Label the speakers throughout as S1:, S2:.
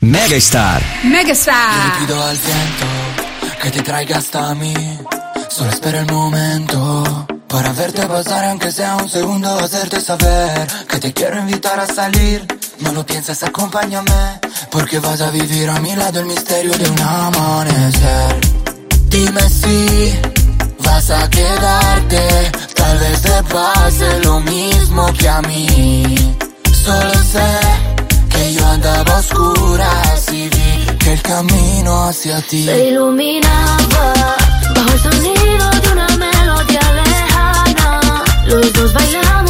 S1: Megastar.
S2: Megastar.
S3: Le pido al viento que te traiga hasta mí. Solo espera el momento para verte pasar, aunque sea un segundo, hacerte saber que te quiero invitar a salir. No lo pienses, acompáñame, porque vas a vivir a mi lado el misterio de un amanecer. Dime si vas a quedarte, tal vez te pase lo mismo que a mí. Solo sé que yo andaba a oscuras y vi que el camino hacia ti
S4: se iluminaba bajo el sonido de una melodía lejana. Los dos bailamos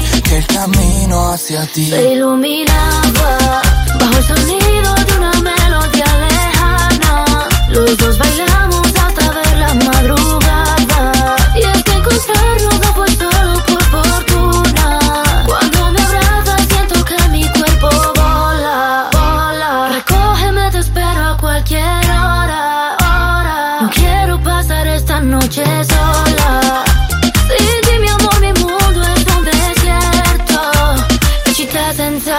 S3: que el camino hacia ti
S4: Se iluminaba bajo el sonido de una melodía lejana. Los dos bailamos hasta ver la madrugada.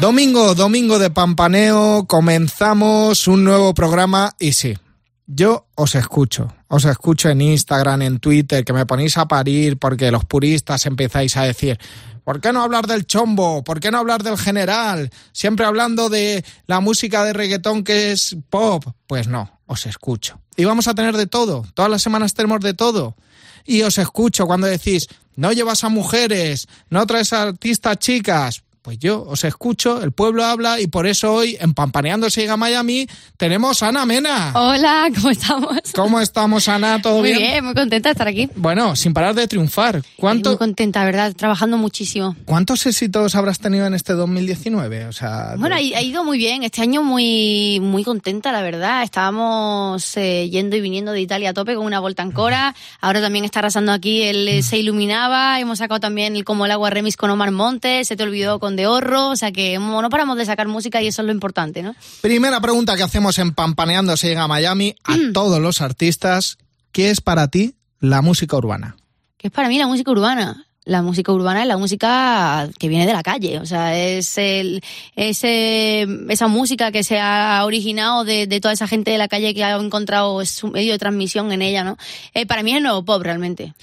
S5: Domingo, domingo de Pampaneo, comenzamos un nuevo programa y sí, yo os escucho, os escucho en Instagram, en Twitter, que me ponéis a parir porque los puristas empezáis a decir, ¿por qué no hablar del chombo? ¿Por qué no hablar del general? Siempre hablando de la música de reggaetón que es pop. Pues no, os escucho. Y vamos a tener de todo, todas las semanas tenemos de todo. Y os escucho cuando decís, no llevas a mujeres, no traes a artistas chicas. Pues yo os escucho, el pueblo habla y por eso hoy en Pampaneando se llega a Miami tenemos a Ana Mena.
S6: Hola, ¿cómo estamos?
S5: ¿Cómo estamos, Ana? ¿Todo
S6: Muy
S5: bien?
S6: bien, muy contenta de estar aquí.
S5: Bueno, sin parar de triunfar. ¿Cuánto-
S6: Muy contenta, ¿verdad? Trabajando muchísimo.
S5: ¿Cuántos éxitos habrás tenido en este 2019? O sea,
S6: Bueno, ha, ha ido muy bien. Este año muy muy contenta, la verdad. Estábamos eh, yendo y viniendo de Italia a tope con una volta ancora. Ahora también está arrasando aquí el eh, Se Iluminaba. Hemos sacado también el Como el Agua Remix con Omar Montes. Se te olvidó con De Horro. O sea que no paramos de sacar música y eso es lo importante, ¿no?
S5: Primera pregunta que hacemos en Pampaneando se llega a Miami a todos los artistas. ¿Qué es para ti la música urbana?
S6: ¿Qué es para mí la música urbana? La música urbana es la música que viene de la calle, o sea, es, el, es eh, esa música que se ha originado de, de toda esa gente de la calle que ha encontrado su medio de transmisión en ella, ¿no? Eh, para mí es el nuevo pop realmente.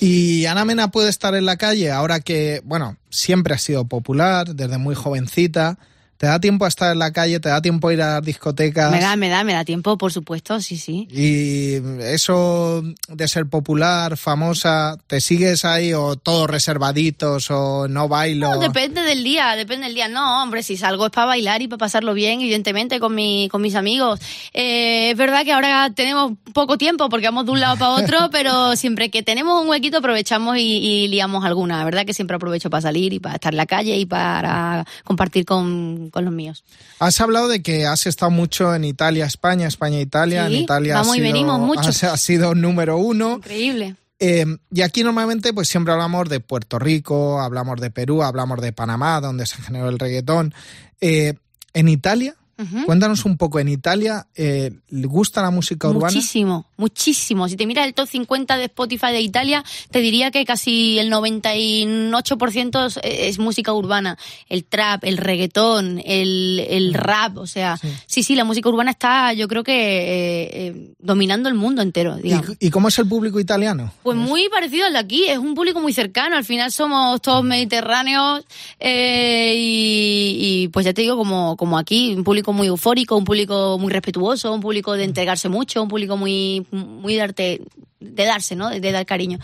S5: Y Ana Mena puede estar en la calle ahora que, bueno, siempre ha sido popular, desde muy jovencita. ¿Te da tiempo a estar en la calle? ¿Te da tiempo a ir a las discotecas?
S6: me da, me da, me da tiempo, por supuesto, sí, sí.
S5: Y eso de ser popular, famosa, ¿te sigues ahí o todos reservaditos o no bailo?
S6: No, depende del día, depende del día. No, hombre, si salgo es para bailar y para pasarlo bien, evidentemente, con, mi, con mis amigos. Eh, es verdad que ahora tenemos poco tiempo porque vamos de un lado para otro, pero siempre que tenemos un huequito aprovechamos y, y liamos alguna. La verdad que siempre aprovecho para salir y para estar en la calle y para compartir con, con los míos.
S5: Has hablado de que has estado mucho en Italia, España, España, Italia.
S6: Sí,
S5: en Italia has
S6: vamos y
S5: sido-
S6: venimos mucho.
S5: Has, has sido número uno.
S6: Increíble.
S5: Eh, y aquí normalmente pues siempre hablamos de Puerto Rico, hablamos de Perú, hablamos de Panamá, donde se generó el reggaetón. Eh, en Italia,
S6: Ujú.
S5: cuéntanos un poco, en Italia, eh, ¿le gusta la música urbana?
S6: Muchísimo, muchísimo. Si te miras el top 50 de Spotify de Italia, te diría que casi el 98% es, es música urbana. El trap, el reggaetón, el, el rap, o sea, sí. sí, la música urbana está, yo creo que eh, eh, dominando el mundo entero, digamos.
S5: ¿Y, ¿Y cómo es el público italiano?
S6: Pues muy parecido al de aquí, es un público muy cercano, al final somos todos mediterráneos eh, y, y, pues ya te digo, como, como aquí, un público muy eufórico, un público muy respetuoso, un público de entregarse mucho, un público muy, muy de, darte, de darse, ¿no? De, de dar cariño.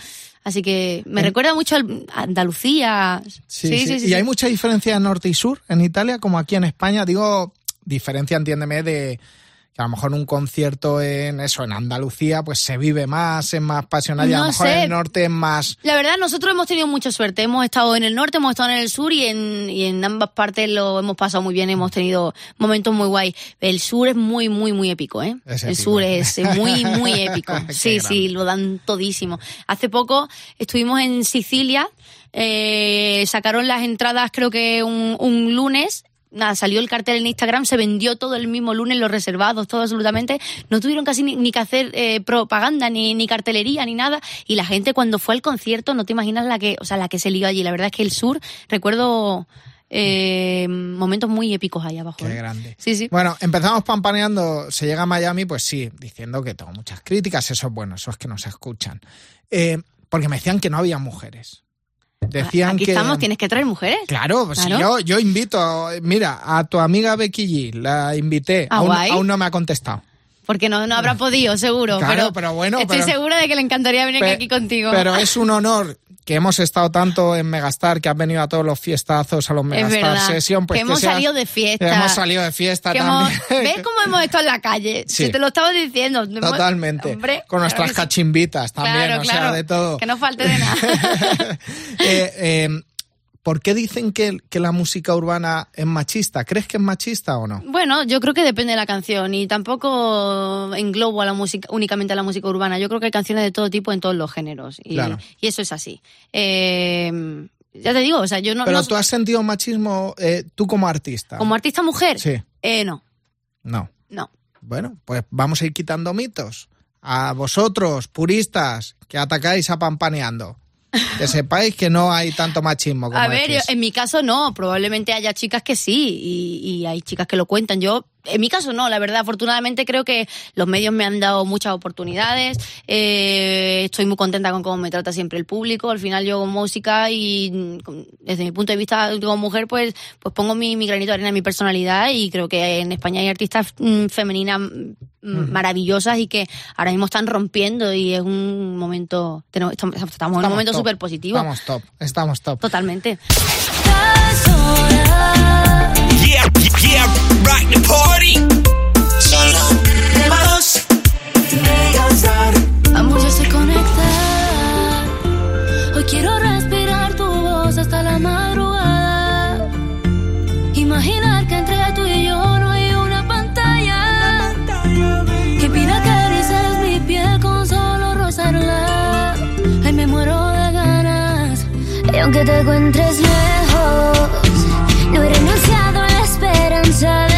S6: Así que me
S5: ¿Eh?
S6: recuerda mucho a Andalucía.
S5: Sí, sí, sí, sí ¿Y hay mucha diferencia en norte y sur en Italia como aquí en España? Digo, diferencia, entiéndeme, de que a lo mejor un concierto en eso, en Andalucía, pues se vive más, es más pasional y a lo mejor
S6: sé.
S5: en el norte es más...
S6: La verdad, nosotros hemos tenido mucha suerte. Hemos estado en el norte, hemos estado en el sur y en, y en ambas partes lo hemos pasado muy bien, hemos tenido momentos muy guay. El sur es muy, muy, muy épico, ¿eh?
S5: Es
S6: el
S5: épico.
S6: sur es muy, muy épico. Sí, sí, lo dan todísimo. Hace poco estuvimos en Sicilia, eh, sacaron las entradas creo que un, un lunes nada, salió el cartel en Instagram, se vendió todo el mismo lunes, los reservados, todo absolutamente. No tuvieron casi ni, ni que hacer eh, propaganda, ni, ni cartelería, ni nada. Y la gente cuando fue al concierto, no te imaginas la que, o sea, la que se lió allí. La verdad es que el sur, recuerdo eh, momentos muy épicos ahí abajo.
S5: Qué
S6: ¿eh?
S5: grande.
S6: Sí, sí.
S5: Bueno, empezamos pampaneando, se llega a Miami, pues sí, diciendo que tengo muchas críticas, eso es bueno, eso es que nos escuchan. Porque me decían que no había mujeres. Decían
S6: Aquí
S5: que...
S6: estamos, tienes que traer mujeres.
S5: Claro, pues
S6: Claro.
S5: Yo, yo invito, mira, a tu amiga Becky G, la invité,
S6: Ah,
S5: aún, aún no me ha contestado.
S6: Porque no, no habrá podido, seguro.
S5: Claro,
S6: pero,
S5: pero bueno,
S6: Estoy
S5: pero-
S6: segura de que le encantaría venir
S5: Pe-
S6: aquí contigo.
S5: Pero es un honor que hemos estado tanto en Megastar, que has venido a todos los fiestazos, a los Megastar. Session, pues
S6: que hemos
S5: seas-
S6: salido de fiesta.
S5: Hemos salido de fiesta
S6: que hemos-
S5: también.
S6: ¿Ves cómo hemos estado en la calle?
S5: Sí.
S6: Si te lo estaba diciendo. Hemos-
S5: Totalmente.
S6: Hombre,
S5: Con nuestras cachimbitas también,
S6: Claro,
S5: o
S6: claro.
S5: sea, de todo.
S6: Que no falte de nada.
S5: Eh, eh, ¿Por qué dicen que, que la música urbana es machista? ¿Crees que es machista o no?
S6: Bueno, yo creo que depende de la canción y tampoco englobo a la música únicamente a la música urbana. Yo creo que hay canciones de todo tipo en todos los géneros y,
S5: Claro.
S6: y eso es así. Eh, ya te digo, o sea, yo no,
S5: Pero
S6: no-
S5: tú has sentido machismo eh, tú como artista.
S6: como artista mujer,
S5: Sí,
S6: eh, no,
S5: no.
S6: no.
S5: Bueno, pues vamos a ir quitando mitos. A vosotros, puristas, que atacáis a Pampaneando. Que sepáis que no hay tanto machismo como
S6: A ver, yo- en mi caso no, probablemente haya chicas que sí y, y hay chicas que lo cuentan. Yo, en mi caso no, la verdad, afortunadamente creo que los medios me han dado muchas oportunidades. eh, estoy muy contenta con cómo me trata siempre el público. Al final yo hago música y mm, con- desde mi punto de vista como mujer, pues, pues pongo mi, mi granito de arena, mi personalidad y creo que en España hay artistas mm, femeninas mm, maravillosas y que ahora mismo están rompiendo y es un momento, tenemos- estamos, estamos en un momento súper positivo.
S5: Estamos top, estamos top.
S6: Totalmente.
S1: Yeah, yeah, rock the party. Solo tenemos Megastar.
S4: Amor ya se conecta. Hoy quiero respirar tu voz hasta la madrugada. Imaginar que entre tú y yo no hay una pantalla. Que pida que acaricias mi piel con solo rozarla. Ay, me muero de ganas. Y aunque te encuentres
S6: tell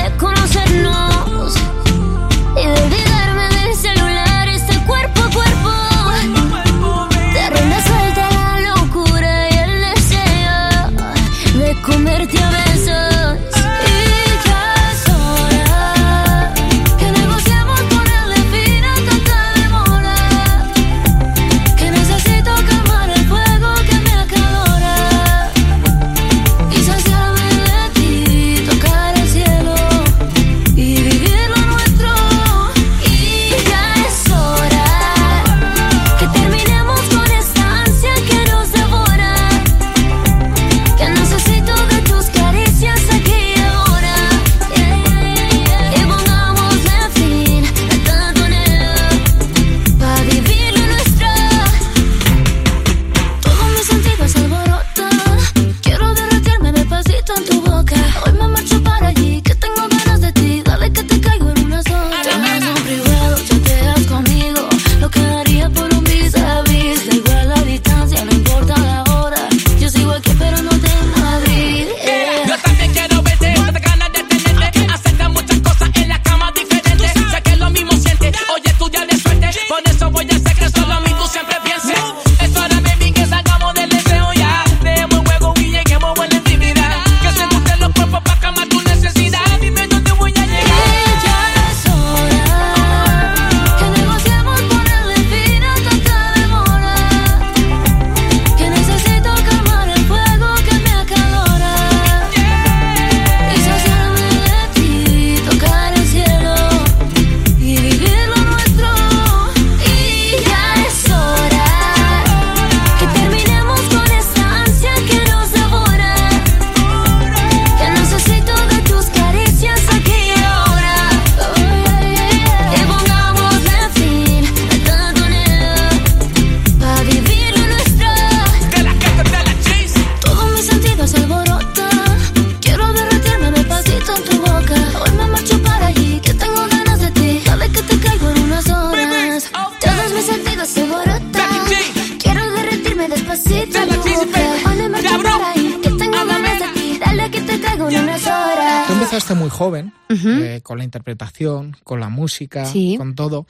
S5: eh, con la interpretación, con la música,
S6: Sí.
S5: con todo.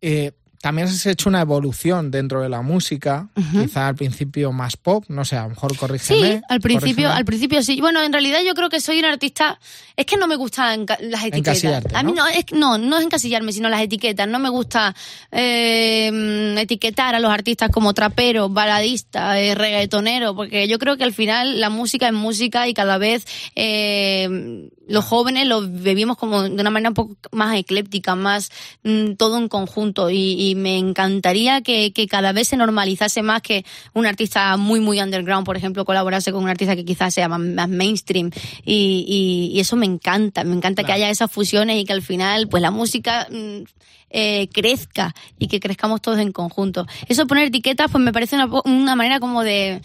S5: Eh, también has hecho una evolución dentro de la música,
S6: Ujú.
S5: quizá al principio más pop, no sé, a lo mejor corrígeme.
S6: Sí, al principio,
S5: corrígeme.
S6: al principio sí. Bueno, en realidad yo creo que soy un artista. Es que no me gustan las etiquetas.
S5: Encasillarte,
S6: A mí
S5: ¿no?
S6: no, es, no, no es encasillarme, sino las etiquetas. No me gusta eh, etiquetar a los artistas como trapero, baladista, eh, reggaetonero, porque yo creo que al final la música es música y cada vez eh, los jóvenes lo vivimos como de una manera un poco más ecléptica, más mm, todo en conjunto. Y, y me encantaría que, que cada vez se normalizase más que un artista muy, muy underground, por ejemplo, colaborase con un artista que quizás sea más, más mainstream. Y, y- y eso me encanta. Me encanta que haya esas fusiones y que al final, pues la música. mm, eh, crezca y que crezcamos todos en conjunto. Eso poner etiquetas, pues me parece una, una manera como de,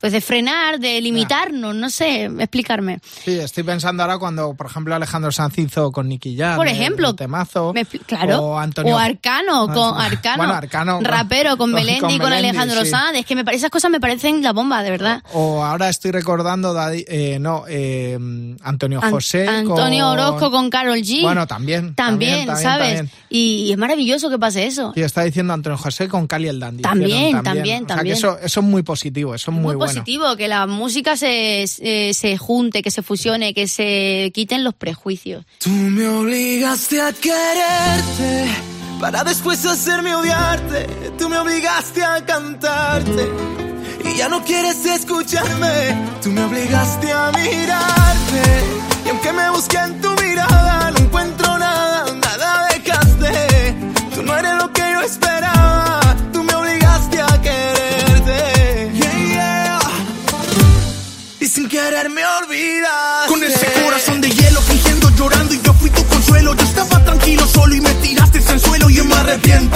S6: pues de frenar, de limitarnos, no sé, explicarme.
S5: Sí, estoy pensando ahora cuando, por ejemplo, Alejandro Sanz hizo con Nicky Jam.
S6: Por ejemplo,
S5: el temazo.
S6: Me claro.
S5: O Antonio.
S6: O Arcano, con
S5: Ah,
S6: Arcano.
S5: Bueno, Arcano.
S6: Rapero con
S5: con-
S6: Melendi
S5: con
S6: y con
S5: Melendi,
S6: Alejandro
S5: sí.
S6: Sanz. Es que me esas cosas me parecen la bomba, de verdad.
S5: O ahora estoy recordando, eh, no, eh, Antonio
S6: An-
S5: José.
S6: Antonio
S5: con-
S6: Orozco con Carol G.
S5: Bueno, también.
S6: también, ¿sabes?
S5: también.
S6: Y, y es maravilloso que pase eso.
S5: Y está diciendo Antonio José con Cali el Dandy.
S6: También,
S5: hicieron
S6: también,
S5: O sea,
S6: también.
S5: que eso, eso es muy positivo, eso es muy,
S6: muy
S5: bueno.
S6: Positivo, que la música se, se, se junte, que se fusione, que se quiten los prejuicios.
S3: Tú me obligaste a quererte para después hacerme odiarte. Tú me obligaste a cantarte y ya no quieres escucharme. Tú me obligaste a mirarte y aunque me busqué en tu mirada no encuentro nada, nada dejaste. Tú no eres lo que yo esperaba.
S2: Tranquilo solo y me tiraste en suelo y yo me arrepiento.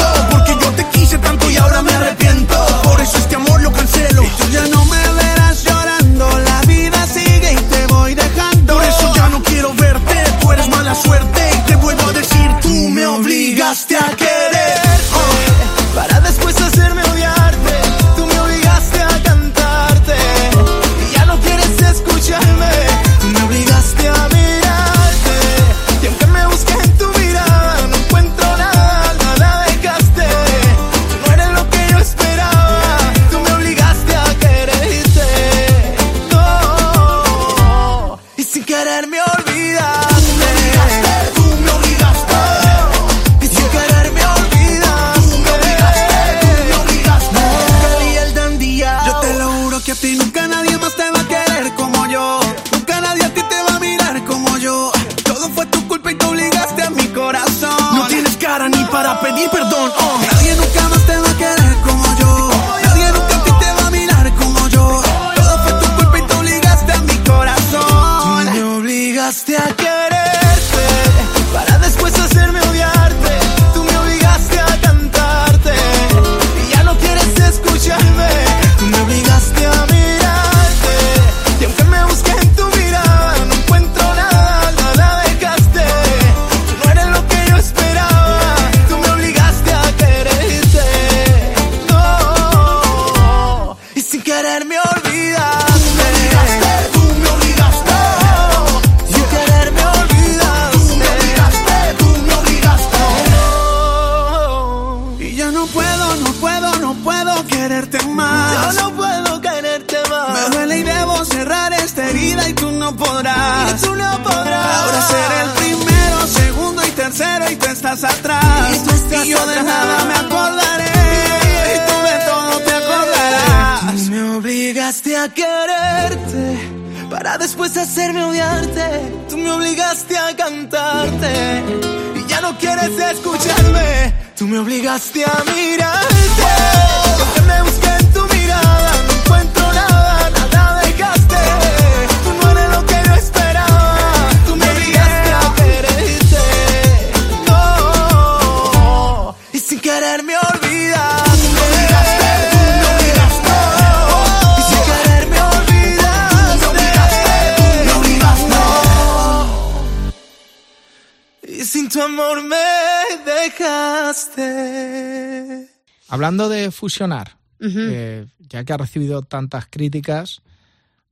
S2: A
S3: quererte
S2: para
S3: después hacerme odiarte. Tú me obligaste a cantarte y ya no quieres escucharme. Tú me obligaste a mirarte. Tu amor me dejaste.
S5: Hablando de fusionar, eh, ya que ha recibido tantas críticas,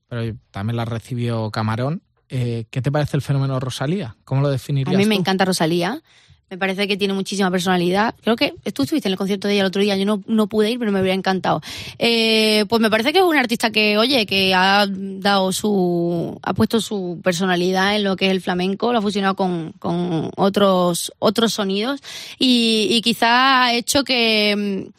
S5: pero también las recibió Camarón, eh, ¿qué te parece el fenómeno Rosalía? ¿Cómo lo
S6: A
S5: definirías
S6: mí me
S5: tú?
S6: encanta Rosalía. Me parece que tiene muchísima personalidad. Creo que tú estuviste en el concierto de ella el otro día. Yo no, no pude ir, pero me habría encantado. Eh, pues me parece que es un artista que, oye, que ha dado su, ha puesto su personalidad en lo que es el flamenco, lo ha fusionado con, con otros, otros sonidos y, y quizá ha hecho que, mm,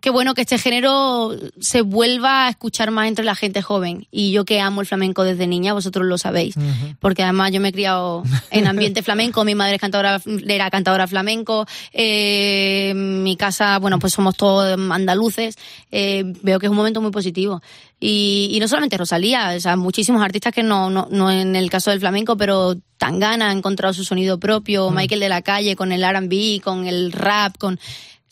S6: que bueno que este género se vuelva a escuchar más entre la gente joven. Y yo que amo el flamenco desde niña, vosotros lo sabéis. Porque además yo me he criado en ambiente flamenco, mi madre es cantadora, era cantadora flamenco, eh, mi casa, bueno, pues somos todos andaluces. eh, veo que es un momento muy positivo. Y, y no solamente Rosalía, o sea, muchísimos artistas que no, no, no en el caso del flamenco, pero Tangana ha encontrado su sonido propio, Michael de la Calle con el R&B, con el rap, con...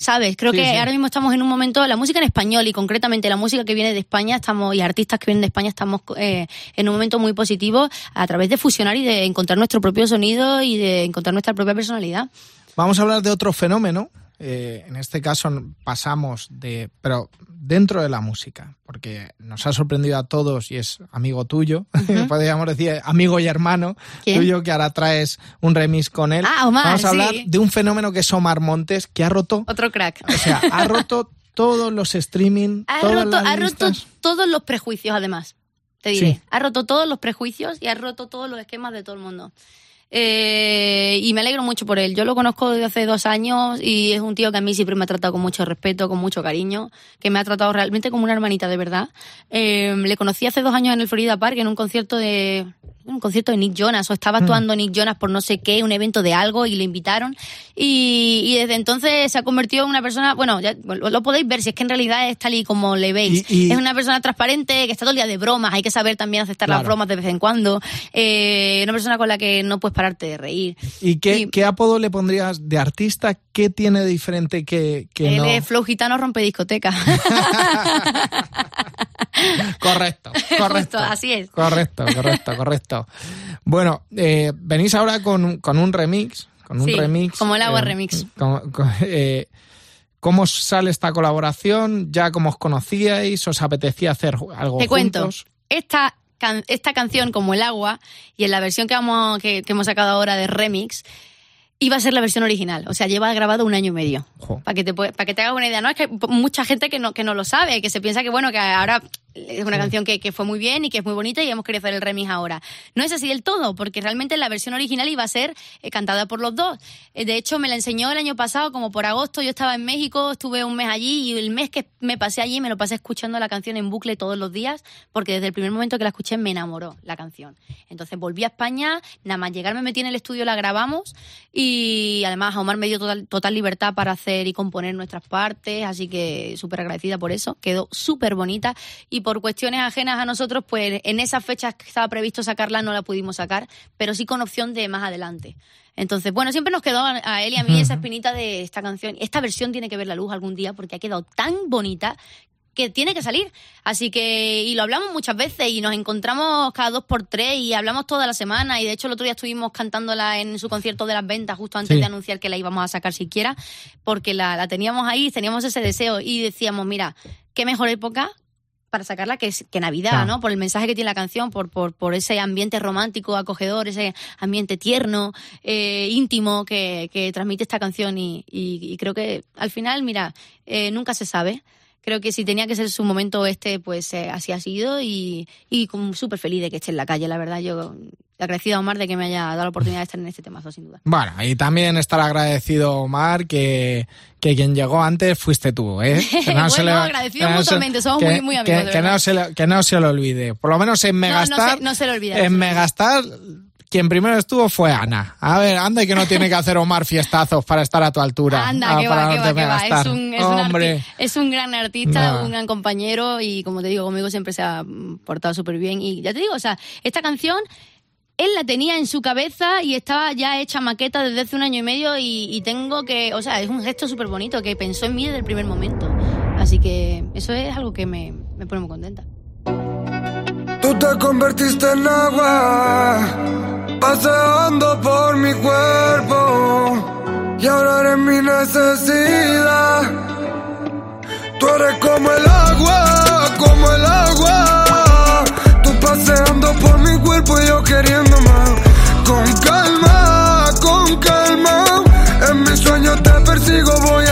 S6: ¿Sabes? Creo
S5: Sí,
S6: que
S5: sí.
S6: ahora mismo estamos en un momento, la música en español y concretamente la música que viene de España, estamos y artistas que vienen de España, estamos eh, en un momento muy positivo a través de fusionar y de encontrar nuestro propio sonido y de encontrar nuestra propia personalidad.
S5: Vamos a hablar de otro fenómeno. Eh, en este caso pasamos de, pero dentro de la música, porque nos ha sorprendido a todos y es amigo tuyo, podríamos decir amigo y hermano
S6: ¿Quién?
S5: tuyo que ahora traes un remix con él.
S6: Ah, Omar,
S5: Vamos a hablar
S6: sí.
S5: de un fenómeno que es Omar Montes, que ha roto,
S6: Otro crack.
S5: o sea, ha roto todos los streaming,
S6: Ha
S5: todas
S6: roto,
S5: las
S6: ha roto todos los prejuicios, además. Te diré.
S5: Sí.
S6: Ha roto todos los prejuicios y ha roto todos los esquemas de todo el mundo. Eh, y me alegro mucho por él. Yo lo conozco desde hace dos años y es un tío que a mí siempre me ha tratado con mucho respeto, con mucho cariño, que me ha tratado realmente como una hermanita de verdad. Eh, le conocí hace dos años en el Florida Park en un concierto de un concierto de Nick Jonas o estaba actuando Nick Jonas por no sé qué, un evento de algo y le invitaron y, y desde entonces se ha convertido en una persona, bueno, ya lo, lo podéis ver si es que en realidad es tal y como le veis.
S5: Y- y-
S6: Es una persona transparente que está todo el día de bromas, hay que saber también aceptar las bromas de vez en cuando. Eh, una persona con la que no puedes pararte de reír.
S5: ¿Y qué, apodo le pondrías de artista? ¿Qué tiene de diferente que, que
S6: Él
S5: no?
S6: es flow gitano rompe discoteca.
S5: Correcto, correcto.
S6: así es.
S5: Correcto, correcto, correcto. Bueno, eh, venís ahora con, con un remix. Con un remix.
S6: como el agua
S5: eh,
S6: remix.
S5: con- con- eh, ¿Cómo sale esta colaboración? ¿Ya cómo os conocíais? ¿Os apetecía hacer algo
S6: Te cuento.
S5: juntos?
S6: Esta, can- esta canción, como el agua, y en la versión que, vamos, que, que hemos sacado ahora de remix, iba a ser la versión original. O sea, lleva grabado un año y medio. Para que, te, para que te hagas una idea. No, es que mucha gente que no, que no lo sabe, que se piensa que, bueno, que ahora es una canción que, que fue muy bien y que es muy bonita y hemos querido hacer el remix ahora. No es así del todo, porque realmente la versión original iba a ser eh, cantada por los dos. Eh, de hecho, me la enseñó el año pasado, como por agosto. Yo estaba en México, estuve un mes allí y el mes que me pasé allí me lo pasé escuchando la canción en bucle todos los días, porque desde el primer momento que la escuché me enamoró la canción. Entonces volví a España, nada más llegar me metí en el estudio, la grabamos y además Omar me dio total, total libertad para hacer y componer nuestras partes, así que súper agradecida por eso. Quedó súper bonita y por cuestiones ajenas a nosotros, pues en esas fechas que estaba previsto sacarla no la pudimos sacar, pero sí con opción de más adelante. Entonces, bueno, siempre nos quedó a él y a mí esa espinita de esta canción. Esta versión tiene que ver la luz algún día porque ha quedado tan bonita que tiene que salir. Así que, y lo hablamos muchas veces y nos encontramos cada dos por tres y hablamos toda la semana. Y de hecho, el otro día estuvimos cantándola en su concierto de las ventas justo antes
S5: Sí.
S6: de anunciar que la íbamos a sacar siquiera, porque la, la teníamos ahí, teníamos ese deseo y decíamos, mira, qué mejor época para sacarla que, es- que Navidad,
S5: Claro.
S6: ¿no? Por el mensaje que tiene la canción, por, por, por ese ambiente romántico, acogedor, ese ambiente tierno, eh, íntimo que, que transmite esta canción y, y- y creo que al final, mira, eh, nunca se sabe. Creo que si tenía que ser su momento este, pues eh, así ha sido y, y como súper feliz de que esté en la calle, la verdad. Yo agradecida a Omar de que me haya dado la oportunidad de estar en este temazo, sin duda.
S5: Bueno, y también estar agradecido, Omar, que, que quien llegó antes fuiste tú, ¿eh? Que
S6: Bueno, agradecidos mutuamente, somos muy- muy amigos,
S5: que- que no se le, que no se lo olvide. Por lo menos en
S6: No, no
S5: Megastar.
S6: se- no se le olvida, no se
S5: En
S6: le olvida.
S5: Megastar, quien primero estuvo fue Ana. A ver, anda y que no tiene que hacer Omar fiestazos para estar a tu altura.
S6: Anda,
S5: Ah,
S6: que va, que va, que va. Es un, es, un
S5: Hombre.
S6: arti- es un gran artista,
S5: No.
S6: un gran compañero y como te digo, conmigo siempre se ha portado súper bien. Y ya te digo, o sea, esta canción él la tenía en su cabeza y estaba ya hecha maqueta desde hace un año y medio y, y tengo que, o sea, es un gesto súper bonito que pensó en mí desde el primer momento. Así que eso es algo que me, me pone muy contenta.
S7: Tú te convertiste en agua, paseando por mi cuerpo. Y ahora eres mi necesidad. Tú eres como el agua, como el agua. Tu paseando por mi cuerpo y yo queriendo más. Con calma, con calma. En mis sueños te persigo, voy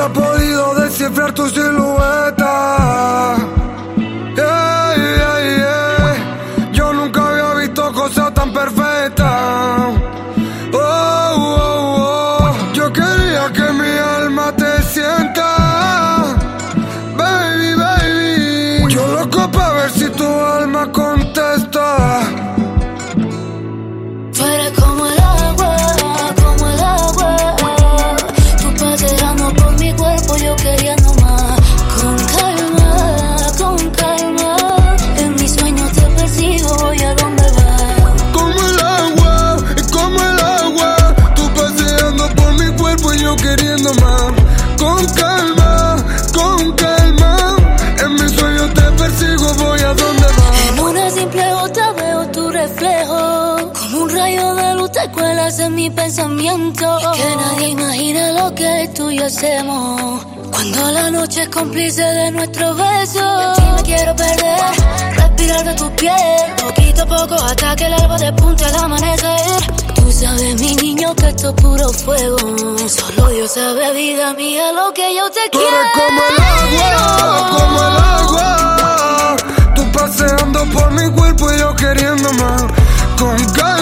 S7: vas. Nadie ha podido descifrar tu silueta.
S4: Tú
S7: y yo
S4: hacemos. Cuando la noche es cómplice de nuestros besos. En ti me quiero perder, respirar de tu piel. Poquito a poco hasta que el alba despunte al amanecer. Tú sabes, mi niño, que esto es puro fuego. Solo Dios sabe, vida mía, lo que yo te
S7: Tú
S4: quiero.
S7: eres como el agua, como el agua. Tú paseando por mi cuerpo y yo queriendo más. Con calma,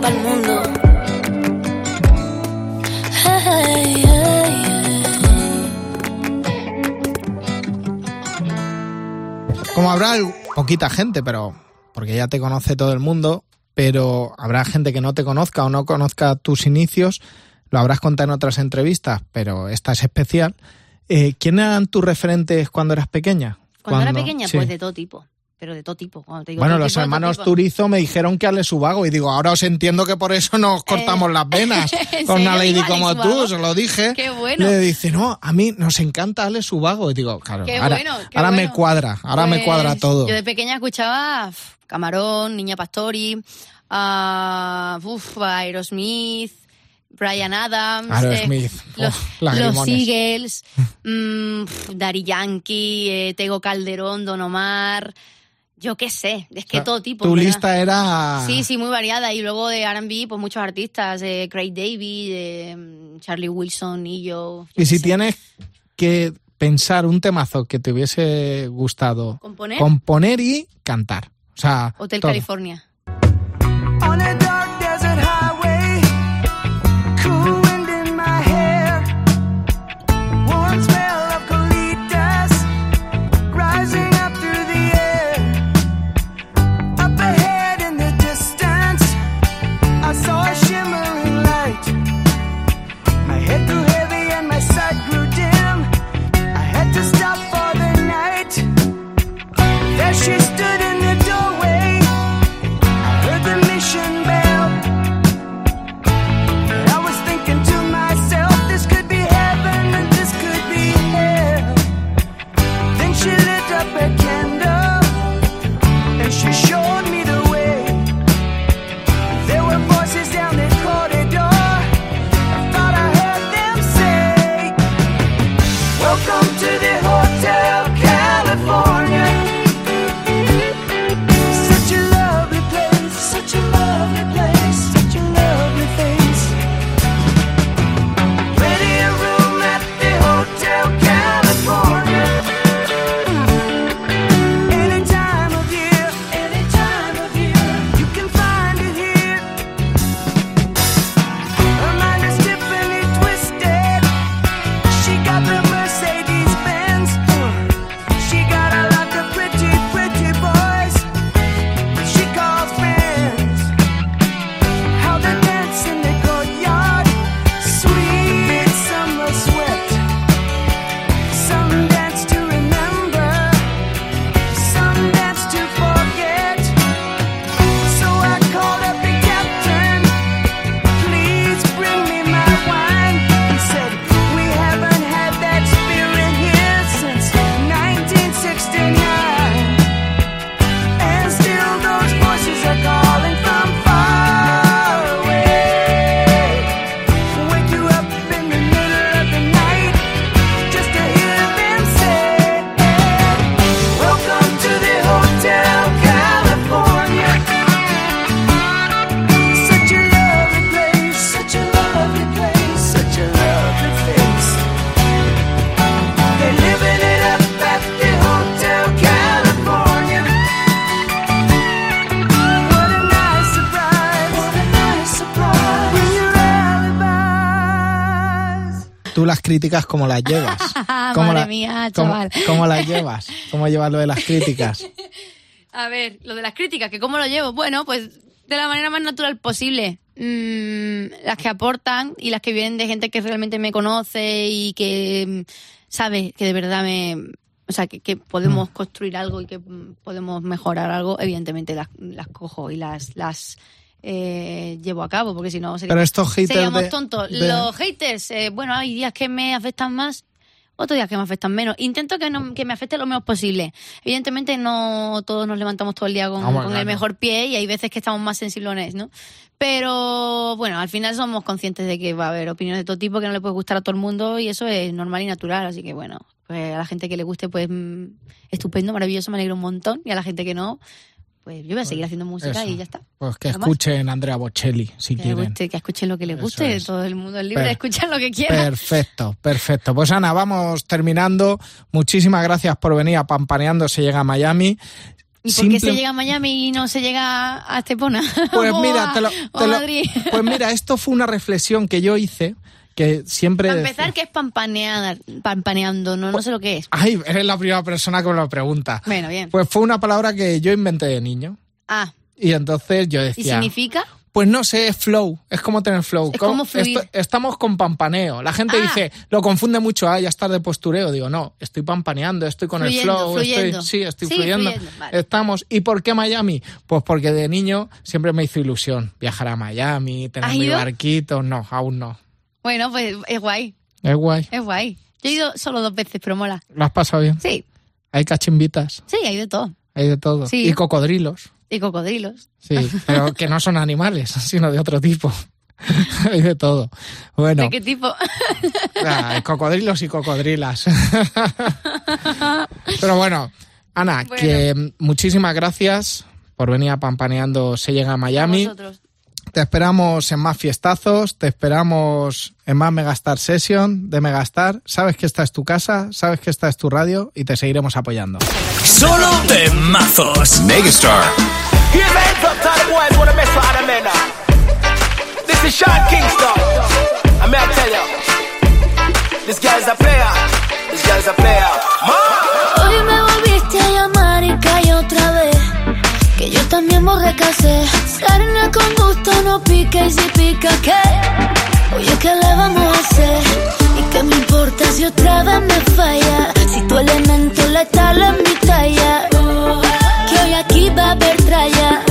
S4: Para el mundo. Hey, hey,
S5: Como habrá poquita gente, pero porque ya te conoce todo el mundo, pero habrá gente que no te conozca o no conozca tus inicios, lo habrás contado en otras entrevistas, pero esta es especial. Eh, ¿Quién eran tus referentes cuando eras pequeña?
S6: Cuando era pequeña,
S5: sí.
S6: pues de todo tipo. Pero de todo tipo. Te digo
S5: Bueno, los
S6: tipo,
S5: hermanos. Turizo me dijeron que Ale Subago y digo, ahora os entiendo que por eso nos cortamos las venas
S6: ¿en
S5: con una lady como tú, se lo dije.
S6: Qué bueno.
S5: Le dice, no, a mí nos encanta Ale Subago. Y digo, claro,
S6: Qué
S5: ahora,
S6: bueno, qué
S5: ahora me cuadra, ahora me
S6: Pues,
S5: cuadra todo.
S6: Yo de pequeña escuchaba Camarón, Niña Pastori, ah, uf, Aerosmith, Brian Adams, eh, los,
S5: uf, lagrimones.
S6: los Eagles, mm, uf, Daddy Yankee, eh, Tego Calderón, Don Omar, yo qué sé, es que
S5: O sea,
S6: todo tipo.
S5: Tu
S6: ¿verdad?
S5: lista era...
S6: Sí, sí, muy variada. Y luego de R&B, pues muchos artistas, eh, Craig David, eh, Charlie Wilson, y yo.
S5: Y si tienes que pensar un temazo que te hubiese gustado
S6: ¿Componer?
S5: componer y cantar. O sea,
S6: Hotel
S5: todo.
S6: California.
S2: The
S5: Hotel California. Críticas cómo las llevas? ¿Cómo
S6: Madre
S5: la-
S6: mía, chaval.
S5: ¿Cómo las llevas? ¿Cómo llevas lo de las críticas?
S6: A ver, lo de las críticas, que cómo lo llevo. Bueno, pues de la manera más natural posible. Mm, las que aportan y las que vienen de gente que realmente me conoce y que mm, sabe que de verdad me... O sea, que, que podemos construir algo y que mm, podemos mejorar algo, evidentemente las, las cojo y las... las eh, llevo a cabo, porque si no sería-
S5: Pero estos haters
S6: seríamos
S5: de-
S6: tontos.
S5: de-
S6: Los haters, eh, bueno, hay días que me afectan más, otros días que me afectan menos. Intento que, no, que me afecte lo menos posible. Evidentemente no todos nos levantamos todo el día con,
S5: Ah, bueno,
S6: con
S5: claro.
S6: el mejor pie y hay veces que estamos más sensibles, ¿no? Pero bueno, al final somos conscientes de que va a haber opiniones de todo tipo que no le puede gustar a todo el mundo y eso es normal y natural. Así que bueno, pues a la gente que le guste, pues mm, estupendo, maravilloso, me alegro un montón. Y a la gente que no, pues yo voy a seguir haciendo música
S5: eso.
S6: y ya está.
S5: Pues que escuchen Andrea Bocelli, si
S6: Que,
S5: quieren.
S6: guste, que escuchen lo que les guste.
S5: es.
S6: Todo el mundo es libre de escuchar lo que quiera.
S5: Perfecto, perfecto. Pues Ana, vamos terminando. Muchísimas gracias por venir a Pampaneando se llega a Miami.
S6: ¿Y por qué se llega a Miami y no se llega a Estepona?
S5: Pues mira, te lo- te lo- pues mira, esto fue una reflexión que yo hice, que siempre
S6: Para empezar, ¿qué es pampanear, pampaneando? No, no sé lo que es.
S5: Ay, eres la primera persona que me lo pregunta.
S6: Bueno, bien.
S5: Pues fue una palabra que yo inventé de niño.
S6: Ah,
S5: Y entonces yo
S6: ¿y
S5: decía,
S6: significa?
S5: pues no sé, es flow, es como tener flow.
S6: Es como fluir.
S5: estamos con pampaneo. La gente
S6: Ah.
S5: dice, lo confunde mucho, ah, ya estás de postureo. Digo, no, estoy pampaneando, estoy con
S6: Fluyendo,
S5: el flow,
S6: fluyendo.
S5: estoy, sí, estoy
S6: Sí,
S5: fluyendo.
S6: fluyendo, vale.
S5: Estamos. ¿Y por qué Miami? Pues porque de niño siempre me hizo ilusión viajar a Miami, tener
S6: ¿Has
S5: mi
S6: ido?
S5: barquito. No, aún no.
S6: Bueno, pues es guay,
S5: Es guay.
S6: es guay. Yo he ido solo dos veces, pero mola.
S5: ¿Lo has pasado bien?
S6: Sí,
S5: Hay cachimbitas,
S6: sí, hay de todo.
S5: hay de todo.
S6: Sí.
S5: Y cocodrilos.
S6: Y cocodrilos.
S5: Sí, pero que no son animales, sino de otro tipo. Hay de todo. Bueno,
S6: ¿De qué tipo?
S5: ah, cocodrilos y cocodrilas. Pero bueno, Ana,
S6: Bueno.
S5: que muchísimas gracias por venir a Pampaneando Se llega a Miami.
S6: Vosotros.
S5: Te esperamos en más fiestazos, te esperamos en más Megastar Session de Megastar. Sabes que esta es tu casa, sabes que esta es tu radio y te seguiremos apoyando.
S1: Solo temazos.
S8: Megastar.
S9: Here's a heads up to all the boys wanna mess with other men now. This is Sean Kingston. I may I tell you, this guy's a player. This guy's a player. Ma!
S4: Hoy me volviste a llamar y caí otra vez. Yo también me recasé. Carne con gusto no pica y si pica, ¿qué? Oye, ¿qué le vamos a hacer? ¿Y qué me importa si otra vez me falla? Si tu elemento letal es mi talla. Que hoy aquí va a haber tralla.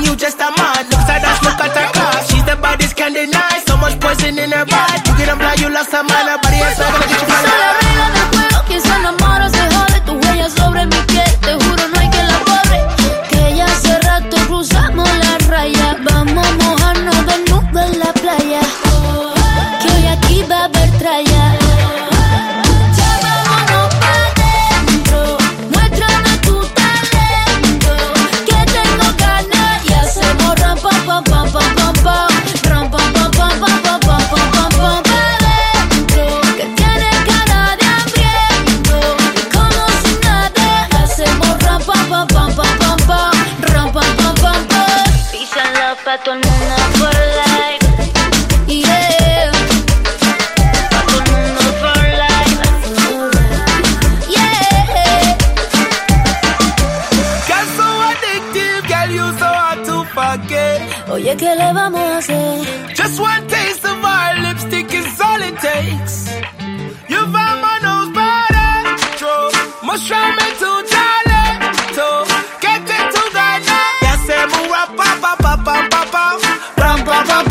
S9: A queen, you just a man. Looks at us, look at her class. She's the baddest candy nice. So much poison in her body. You get them blind, you lost her mind. Her body is not gonna
S4: Oye, ¿qué le vamos a hacer? Just one taste of our lipstick is all it takes. You found my nose better. Must Mushroom me to Charlie. Get into the night. Ya se mueva pa pa pa pa pa pa. Ram pa pa
S9: pa.